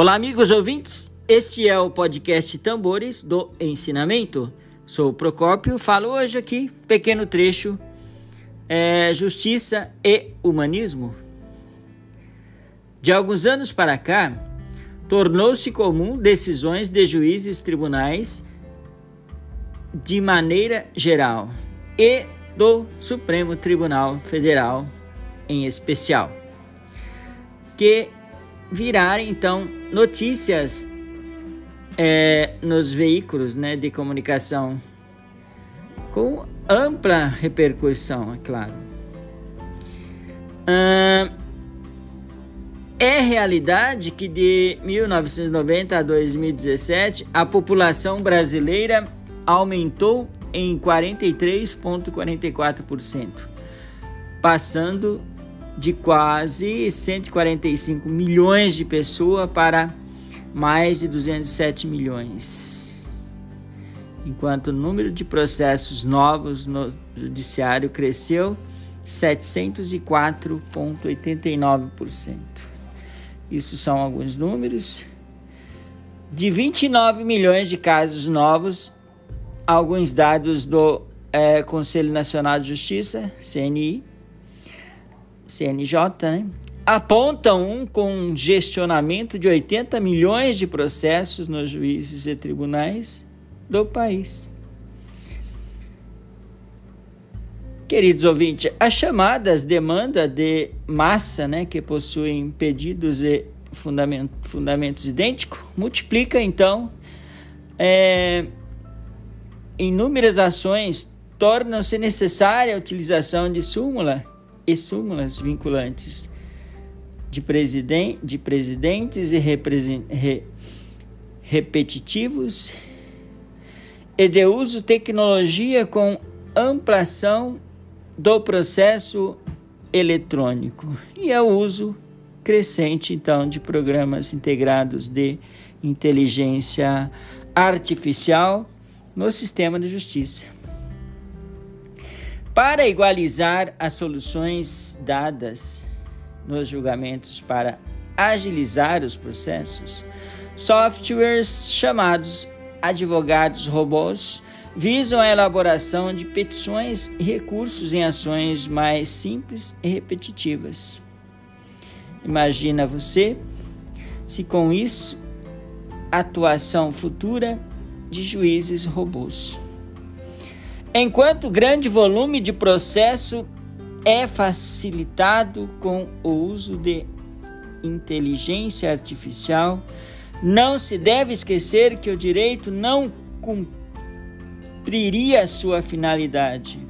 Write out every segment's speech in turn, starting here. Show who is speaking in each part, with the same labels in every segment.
Speaker 1: Olá, amigos ouvintes. Este é o podcast Tambores do Ensinamento. Sou o Procópio, falo hoje aqui, pequeno trecho, é, Justiça e Humanismo. De alguns anos para cá, tornou-se comum decisões de juízes tribunais de maneira geral e do Supremo Tribunal Federal em especial, que virarem então notícias é, nos veículos né, de comunicação com ampla repercussão, é claro. Ah, é realidade que de 1990 a 2017 a população brasileira aumentou em 43,44%, passando de quase 145 milhões de pessoas para mais de 207 milhões. Enquanto o número de processos novos no judiciário cresceu 704,89%. Isso são alguns números. De 29 milhões de casos novos, alguns dados do é, Conselho Nacional de Justiça, CNI, CNJ, né? apontam um congestionamento de 80 milhões de processos nos juízes e tribunais do país. Queridos ouvintes, as chamadas demanda de massa, né, que possuem pedidos e fundamento, fundamentos idênticos, multiplica então é, inúmeras ações, tornam-se necessária a utilização de súmula e súmulas vinculantes de, presiden de presidentes e re repetitivos e de uso tecnologia com ampliação do processo eletrônico e é o uso crescente então de programas integrados de inteligência artificial no sistema de justiça. Para igualizar as soluções dadas nos julgamentos para agilizar os processos, softwares chamados advogados robôs visam a elaboração de petições e recursos em ações mais simples e repetitivas. Imagina você se com isso atuação futura de juízes robôs. Enquanto grande volume de processo é facilitado com o uso de inteligência artificial, não se deve esquecer que o direito não cumpriria sua finalidade,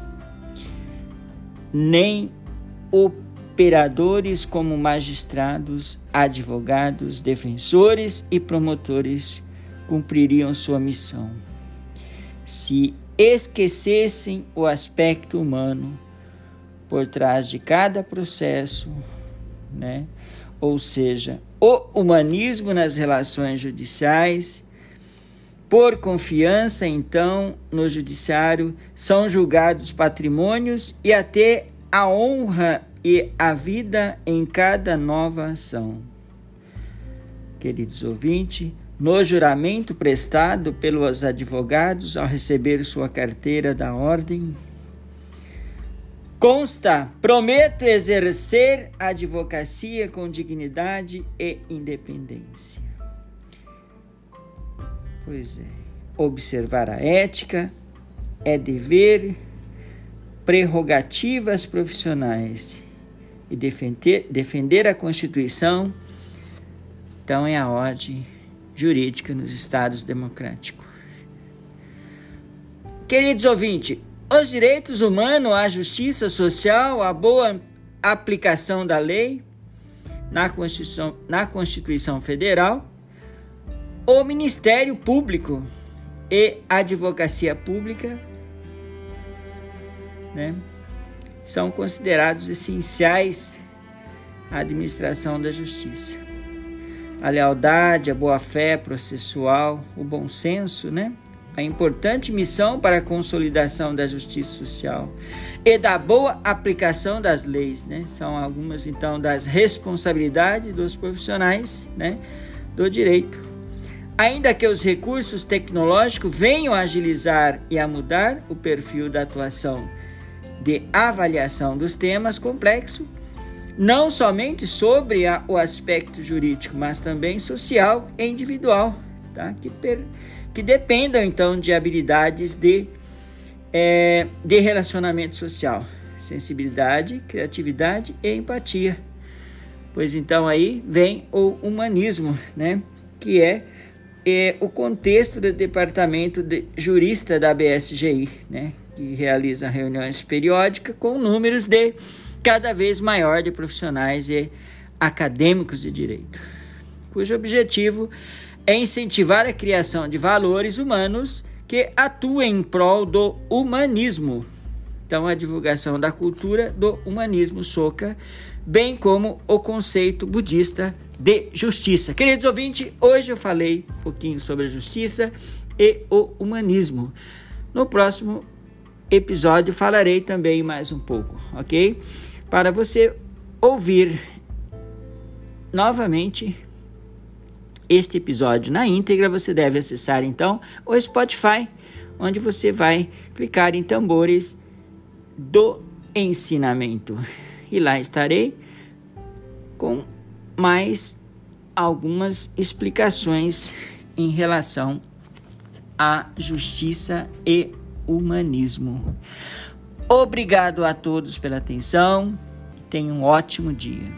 Speaker 1: nem operadores como magistrados, advogados, defensores e promotores cumpririam sua missão. Se esquecessem o aspecto humano por trás de cada processo, né? Ou seja, o humanismo nas relações judiciais, por confiança, então, no judiciário, são julgados patrimônios e até a honra e a vida em cada nova ação. Queridos ouvintes, no juramento prestado pelos advogados ao receber sua carteira da ordem, consta: prometo exercer a advocacia com dignidade e independência. Pois é, observar a ética é dever, prerrogativas profissionais e defender, defender a Constituição, então é a ordem jurídica nos Estados democráticos. Queridos ouvintes, os direitos humanos, a justiça social, a boa aplicação da lei na Constituição, na Constituição Federal, o Ministério Público e a Advocacia Pública né, são considerados essenciais à administração da justiça a lealdade, a boa-fé processual, o bom senso, né? A importante missão para a consolidação da justiça social e da boa aplicação das leis, né? São algumas então das responsabilidades dos profissionais, né? do direito. Ainda que os recursos tecnológicos venham a agilizar e a mudar o perfil da atuação de avaliação dos temas complexos, não somente sobre a, o aspecto jurídico, mas também social e individual, tá? que, per, que dependam então de habilidades de, é, de relacionamento social, sensibilidade, criatividade e empatia. Pois então aí vem o humanismo, né? que é, é o contexto do departamento de jurista da BSGI, né? que realiza reuniões periódicas com números de cada vez maior de profissionais e acadêmicos de direito, cujo objetivo é incentivar a criação de valores humanos que atuem em prol do humanismo. Então, a divulgação da cultura do humanismo soca, bem como o conceito budista de justiça. Queridos ouvintes, hoje eu falei um pouquinho sobre a justiça e o humanismo. No próximo episódio falarei também mais um pouco, ok? Para você ouvir novamente este episódio na íntegra, você deve acessar então o Spotify, onde você vai clicar em tambores do ensinamento. E lá estarei com mais algumas explicações em relação à justiça e humanismo. Obrigado a todos pela atenção. Tenham um ótimo dia.